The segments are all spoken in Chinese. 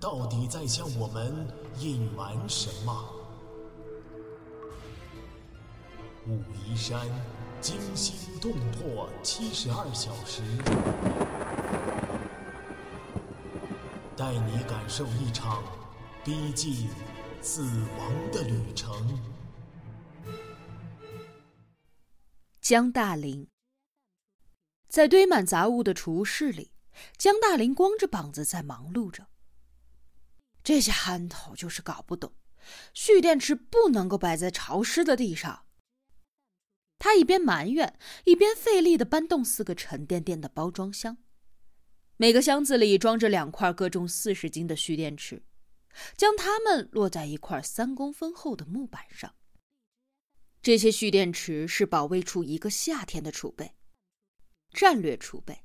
到底在向我们隐瞒什么？武夷山惊心动魄七十二小时，带你感受一场逼近死亡的旅程。江大林在堆满杂物的储物室里，江大林光着膀子在忙碌着。这些憨头就是搞不懂，蓄电池不能够摆在潮湿的地上。他一边埋怨，一边费力的搬动四个沉甸甸的包装箱，每个箱子里装着两块各重四十斤的蓄电池，将它们落在一块三公分厚的木板上。这些蓄电池是保卫处一个夏天的储备，战略储备。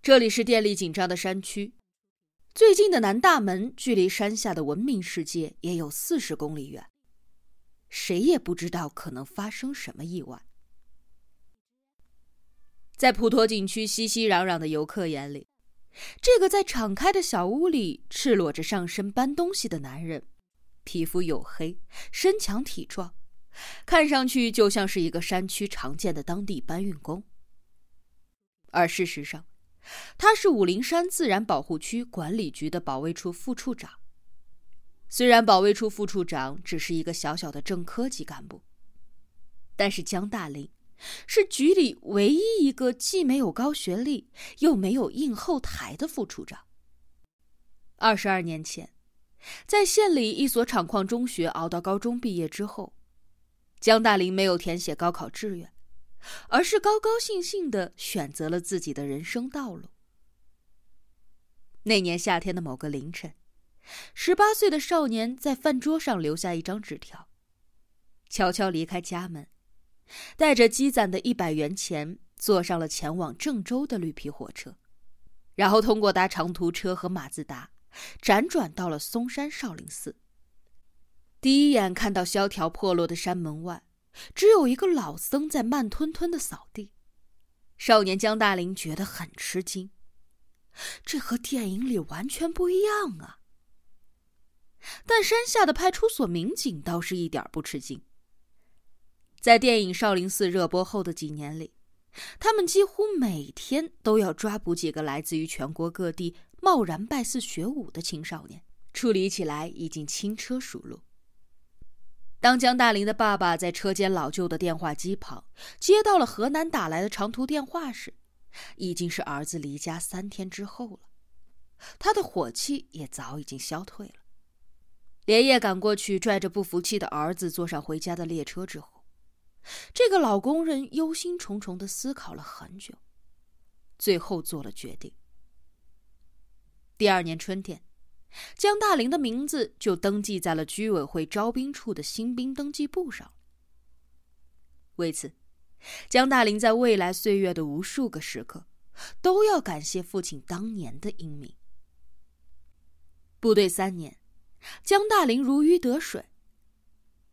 这里是电力紧张的山区，最近的南大门距离山下的文明世界也有四十公里远。谁也不知道可能发生什么意外。在普陀景区熙熙攘攘的游客眼里，这个在敞开的小屋里赤裸着上身搬东西的男人，皮肤黝黑，身强体壮，看上去就像是一个山区常见的当地搬运工。而事实上，他是武陵山自然保护区管理局的保卫处副处长。虽然保卫处副处长只是一个小小的正科级干部，但是江大林是局里唯一一个既没有高学历又没有硬后台的副处长。二十二年前，在县里一所厂矿中学熬到高中毕业之后，江大林没有填写高考志愿，而是高高兴兴的选择了自己的人生道路。那年夏天的某个凌晨。十八岁的少年在饭桌上留下一张纸条，悄悄离开家门，带着积攒的一百元钱，坐上了前往郑州的绿皮火车，然后通过搭长途车和马自达，辗转到了嵩山少林寺。第一眼看到萧条破落的山门外，只有一个老僧在慢吞吞的扫地，少年江大林觉得很吃惊，这和电影里完全不一样啊！但山下的派出所民警倒是一点不吃惊。在电影《少林寺》热播后的几年里，他们几乎每天都要抓捕几个来自于全国各地贸然拜寺学武的青少年，处理起来已经轻车熟路。当江大林的爸爸在车间老旧的电话机旁接到了河南打来的长途电话时，已经是儿子离家三天之后了，他的火气也早已经消退了。连夜赶过去，拽着不服气的儿子坐上回家的列车之后，这个老工人忧心忡忡的思考了很久，最后做了决定。第二年春天，江大林的名字就登记在了居委会招兵处的新兵登记簿上。为此，江大林在未来岁月的无数个时刻，都要感谢父亲当年的英明。部队三年。江大林如鱼得水，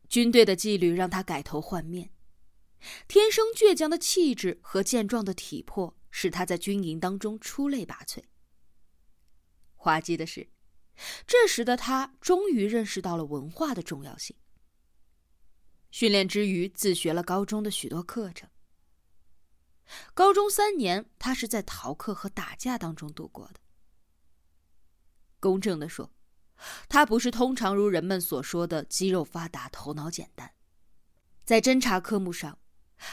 军队的纪律让他改头换面，天生倔强的气质和健壮的体魄使他在军营当中出类拔萃。滑稽的是，这时的他终于认识到了文化的重要性。训练之余，自学了高中的许多课程。高中三年，他是在逃课和打架当中度过的。公正的说。他不是通常如人们所说的肌肉发达、头脑简单，在侦查科目上，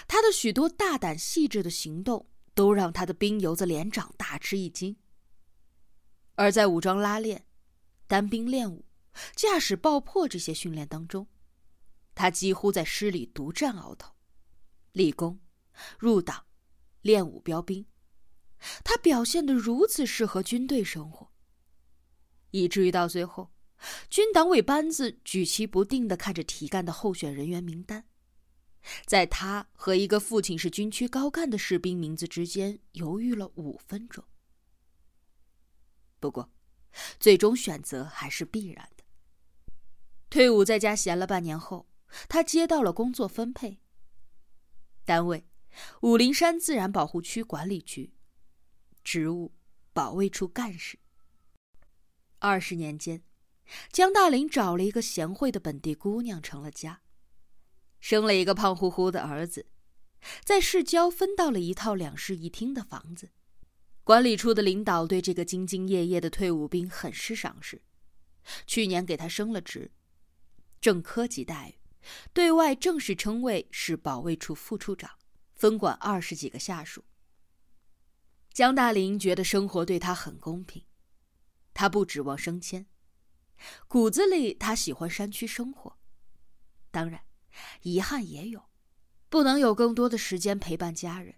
他的许多大胆细致的行动都让他的兵油子连长大吃一惊。而在武装拉练、单兵练武、驾驶爆破这些训练当中，他几乎在师里独占鳌头，立功、入党、练武、标兵，他表现得如此适合军队生活。以至于到最后，军党委班子举棋不定的看着提干的候选人员名单，在他和一个父亲是军区高干的士兵名字之间犹豫了五分钟。不过，最终选择还是必然的。退伍在家闲了半年后，他接到了工作分配。单位：武陵山自然保护区管理局，职务：保卫处干事。二十年间，江大林找了一个贤惠的本地姑娘成了家，生了一个胖乎乎的儿子，在市郊分到了一套两室一厅的房子。管理处的领导对这个兢兢业业的退伍兵很是赏识，去年给他升了职，正科级待遇。对外正式称谓是保卫处副处长，分管二十几个下属。江大林觉得生活对他很公平，他不指望升迁，骨子里他喜欢山区生活。当然，遗憾也有，不能有更多的时间陪伴家人。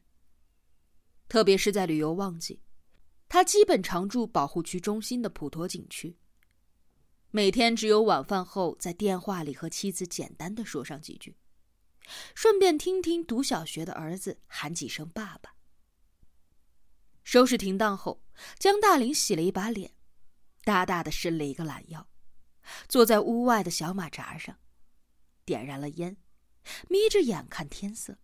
特别是在旅游旺季，他基本常住保护区中心的普陀景区。每天只有晚饭后，在电话里和妻子简单的说上几句，顺便听听读小学的儿子喊几声爸爸。收拾停当后，江大林洗了一把脸，大大的伸了一个懒腰，坐在屋外的小马扎上，点燃了烟，眯着眼看天色。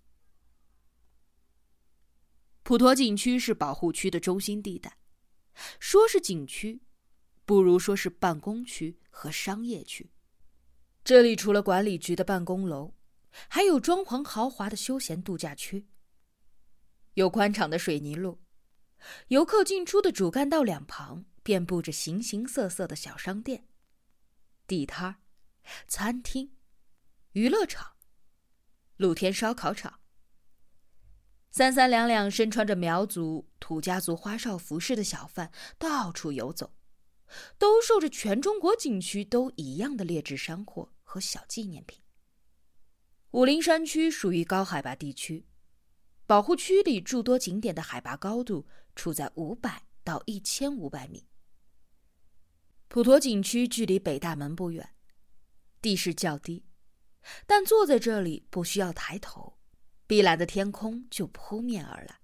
普陀景区是保护区的中心地带，说是景区。不如说是办公区和商业区。这里除了管理局的办公楼，还有装潢豪华的休闲度假区。有宽敞的水泥路，游客进出的主干道两旁遍布着形形色色的小商店、地摊餐厅、娱乐场、露天烧烤场。三三两两身穿着苗族、土家族花哨服饰的小贩到处游走。兜售着全中国景区都一样的劣质山货和小纪念品。武陵山区属于高海拔地区，保护区里诸多景点的海拔高度处在五百到一千五百米。普陀景区距离北大门不远，地势较低，但坐在这里不需要抬头，碧蓝的天空就扑面而来。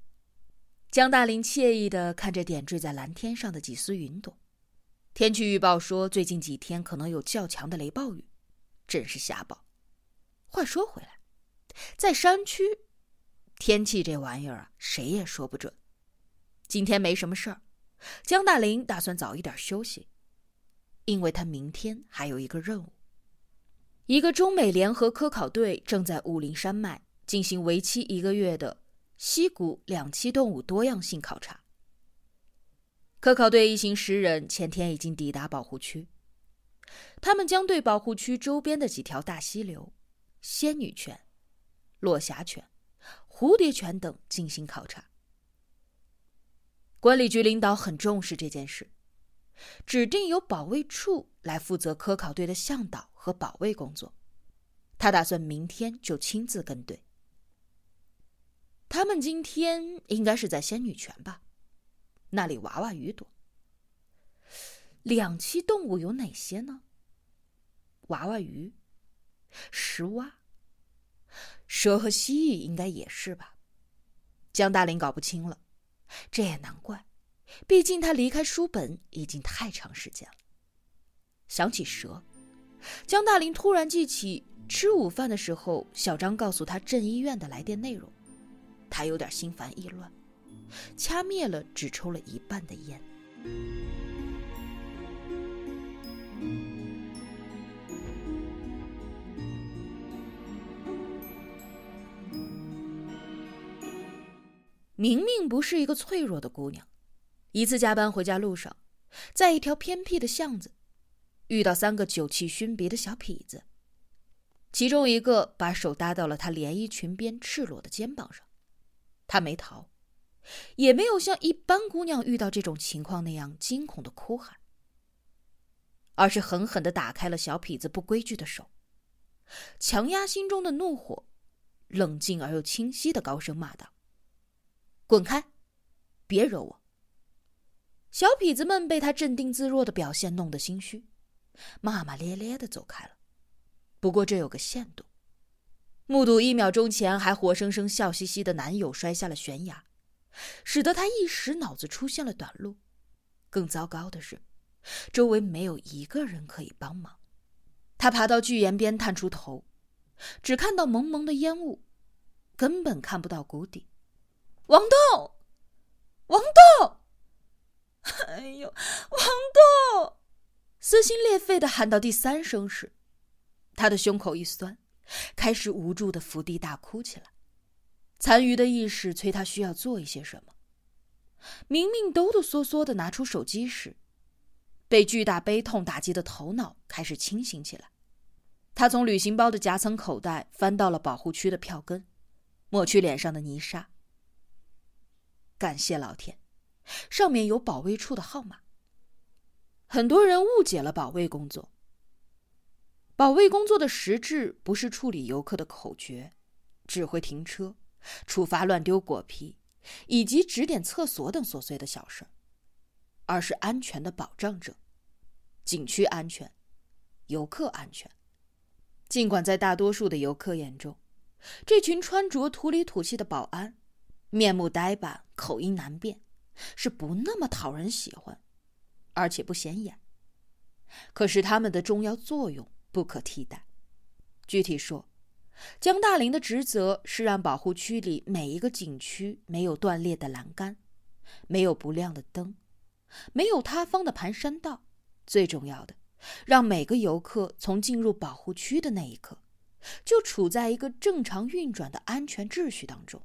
江大林惬意的看着点缀在蓝天上的几丝云朵。天气预报说，最近几天可能有较强的雷暴雨，真是瞎报。话说回来，在山区，天气这玩意儿啊，谁也说不准。今天没什么事儿，江大林打算早一点休息，因为他明天还有一个任务。一个中美联合科考队正在武陵山脉进行为期一个月的溪谷两栖动物多样性考察。科考队一行十人前天已经抵达保护区，他们将对保护区周边的几条大溪流、仙女泉、落霞泉、蝴蝶泉等进行考察。管理局领导很重视这件事，指定由保卫处来负责科考队的向导和保卫工作。他打算明天就亲自跟队。他们今天应该是在仙女泉吧？那里娃娃鱼多。两栖动物有哪些呢？娃娃鱼、石蛙、蛇和蜥蜴应该也是吧？江大林搞不清了，这也难怪，毕竟他离开书本已经太长时间了。想起蛇，江大林突然记起吃午饭的时候，小张告诉他镇医院的来电内容，他有点心烦意乱。掐灭了只抽了一半的烟。明明不是一个脆弱的姑娘，一次加班回家路上，在一条偏僻的巷子，遇到三个酒气熏鼻的小痞子，其中一个把手搭到了她连衣裙边赤裸的肩膀上，她没逃。也没有像一般姑娘遇到这种情况那样惊恐的哭喊，而是狠狠的打开了小痞子不规矩的手，强压心中的怒火，冷静而又清晰的高声骂道：“滚开，别惹我！”小痞子们被他镇定自若的表现弄得心虚，骂骂咧咧的走开了。不过这有个限度：目睹一秒钟前还活生生笑嘻嘻的男友摔下了悬崖，使得他一时脑子出现了短路。更糟糕的是，周围没有一个人可以帮忙。他爬到巨岩边，探出头，只看到蒙蒙的烟雾，根本看不到谷底。王栋，王栋！哎呦，王栋！撕心裂肺的喊到第三声时，他的胸口一酸，开始无助的伏地大哭起来。残余的意识催他需要做一些什么。明明哆哆嗦嗦的拿出手机时，被巨大悲痛打击的头脑开始清醒起来。他从旅行包的夹层口袋翻到了保护区的票根，抹去脸上的泥沙。感谢老天。上面有保卫处的号码。很多人误解了保卫工作。保卫工作的实质不是处理游客的口诀、指挥停车、处罚乱丢果皮，以及指点厕所等琐碎的小事而是安全的保障者，景区安全，游客安全。尽管在大多数的游客眼中，这群穿着土里土气的保安，面目呆板，口音难辨。是不那么讨人喜欢，而且不显眼。可是他们的重要作用不可替代。具体说，江大林的职责是让保护区里每一个景区没有断裂的栏杆，没有不亮的灯，没有塌方的盘山道。最重要的，让每个游客从进入保护区的那一刻，就处在一个正常运转的安全秩序当中。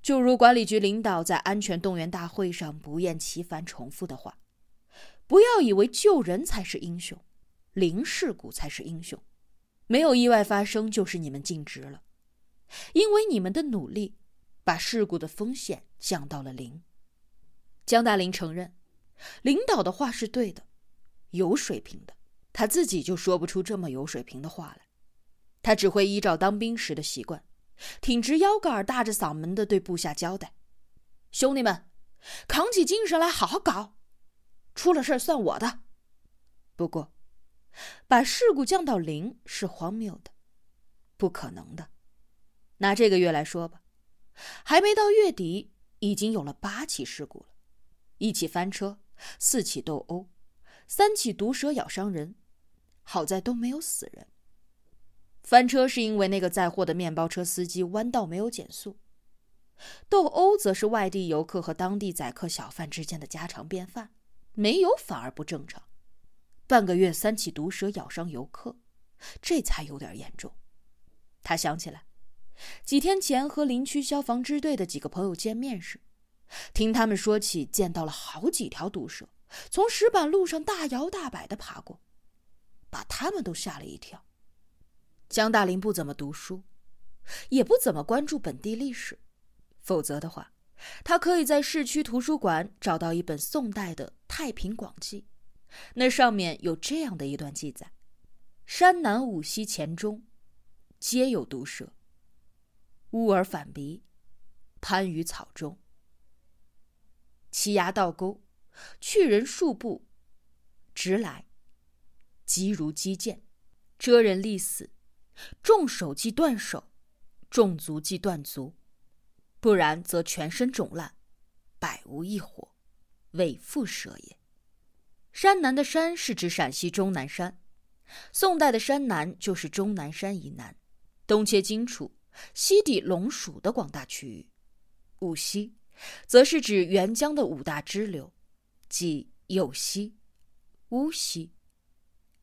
就如管理局领导在安全动员大会上不厌其烦重复的话：“不要以为救人才是英雄，零事故才是英雄，没有意外发生就是你们尽职了，因为你们的努力把事故的风险降到了零。”江大林承认，领导的话是对的，有水平的，他自己就说不出这么有水平的话来，他只会依照当兵时的习惯。挺直腰杆，大着嗓门的对部下交代：“兄弟们，扛起精神来，好好搞，出了事算我的。”不过，把事故降到零是荒谬的，不可能的。拿这个月来说吧，还没到月底，已经有了八起事故了：一起翻车，四起斗殴，三起毒蛇咬伤人，好在都没有死人。翻车是因为那个载货的面包车司机弯道没有减速，斗殴则是外地游客和当地宰客小贩之间的家常便饭，没有反而不正常。半个月三起毒蛇咬伤游客，这才有点严重。他想起来，几天前和林区消防支队的几个朋友见面时，听他们说起见到了好几条毒蛇从石板路上大摇大摆的爬过，把他们都吓了一跳。江大林不怎么读书，也不怎么关注本地历史，否则的话，他可以在市区图书馆找到一本宋代的《太平广记》，那上面有这样的一段记载：山南五溪黔中，皆有毒蛇。乌耳反鼻，攀于草中，其牙倒钩，去人数步，直来，急如击剑，遮人立死。重手即断手，重足即断足，不然则全身肿烂，百无一活，为腹蛇也。山南的山是指陕西终南山，宋代的山南就是终南山以南，东切荆楚，西抵陇蜀的广大区域。五溪，则是指沅江的五大支流，即右溪、乌溪、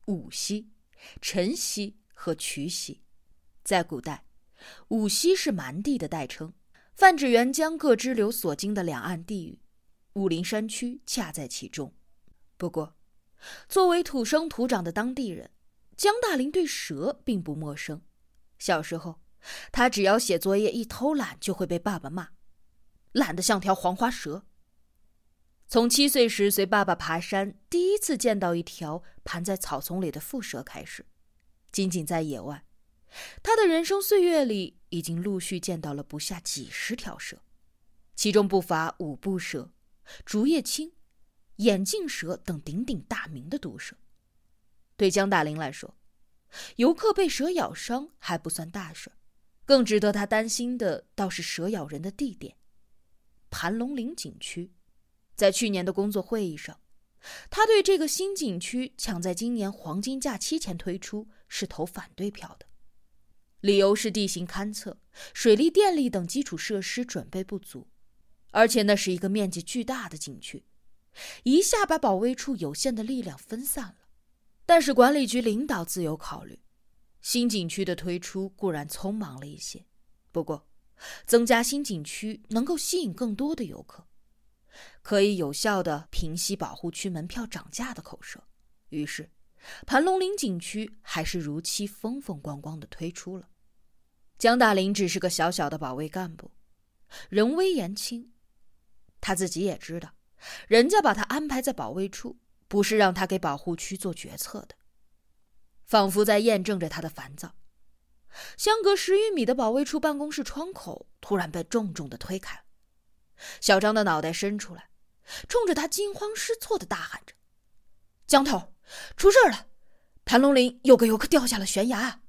武溪、陈溪。和渠溪，在古代，五溪是蛮地的代称，泛指沅江各支流所经的两岸地域，武陵山区恰在其中。不过，作为土生土长的当地人，江大林对蛇并不陌生。小时候，他只要写作业一偷懒，就会被爸爸骂，懒得像条黄花蛇。从七岁时随爸爸爬山，第一次见到一条盘在草丛里的蝮蛇开始。仅仅在野外，他的人生岁月里已经陆续见到了不下几十条蛇，其中不乏五步蛇、竹叶青、眼镜蛇等鼎鼎大名的毒蛇。对江大林来说，游客被蛇咬伤还不算大事，更值得他担心的倒是蛇咬人的地点——盘龙岭景区。在去年的工作会议上，他对这个新景区抢在今年黄金假期前推出是投反对票的，理由是地形勘测、水利、电力等基础设施准备不足，而且那是一个面积巨大的景区，一下把保卫处有限的力量分散了。但是管理局领导自有考虑，新景区的推出固然匆忙了一些，不过增加新景区能够吸引更多的游客。可以有效的平息保护区门票涨价的口舌，于是，盘龙岭景区还是如期风风光光的推出了。江大林只是个小小的保卫干部，人微言轻，他自己也知道，人家把他安排在保卫处，不是让他给保护区做决策的，仿佛在验证着他的烦躁。相隔十余米的保卫处办公室窗口突然被重重的推开。小张的脑袋伸出来，冲着他惊慌失措的大喊着：“江头，出事了！盘龙岭有个游客掉下了悬崖！”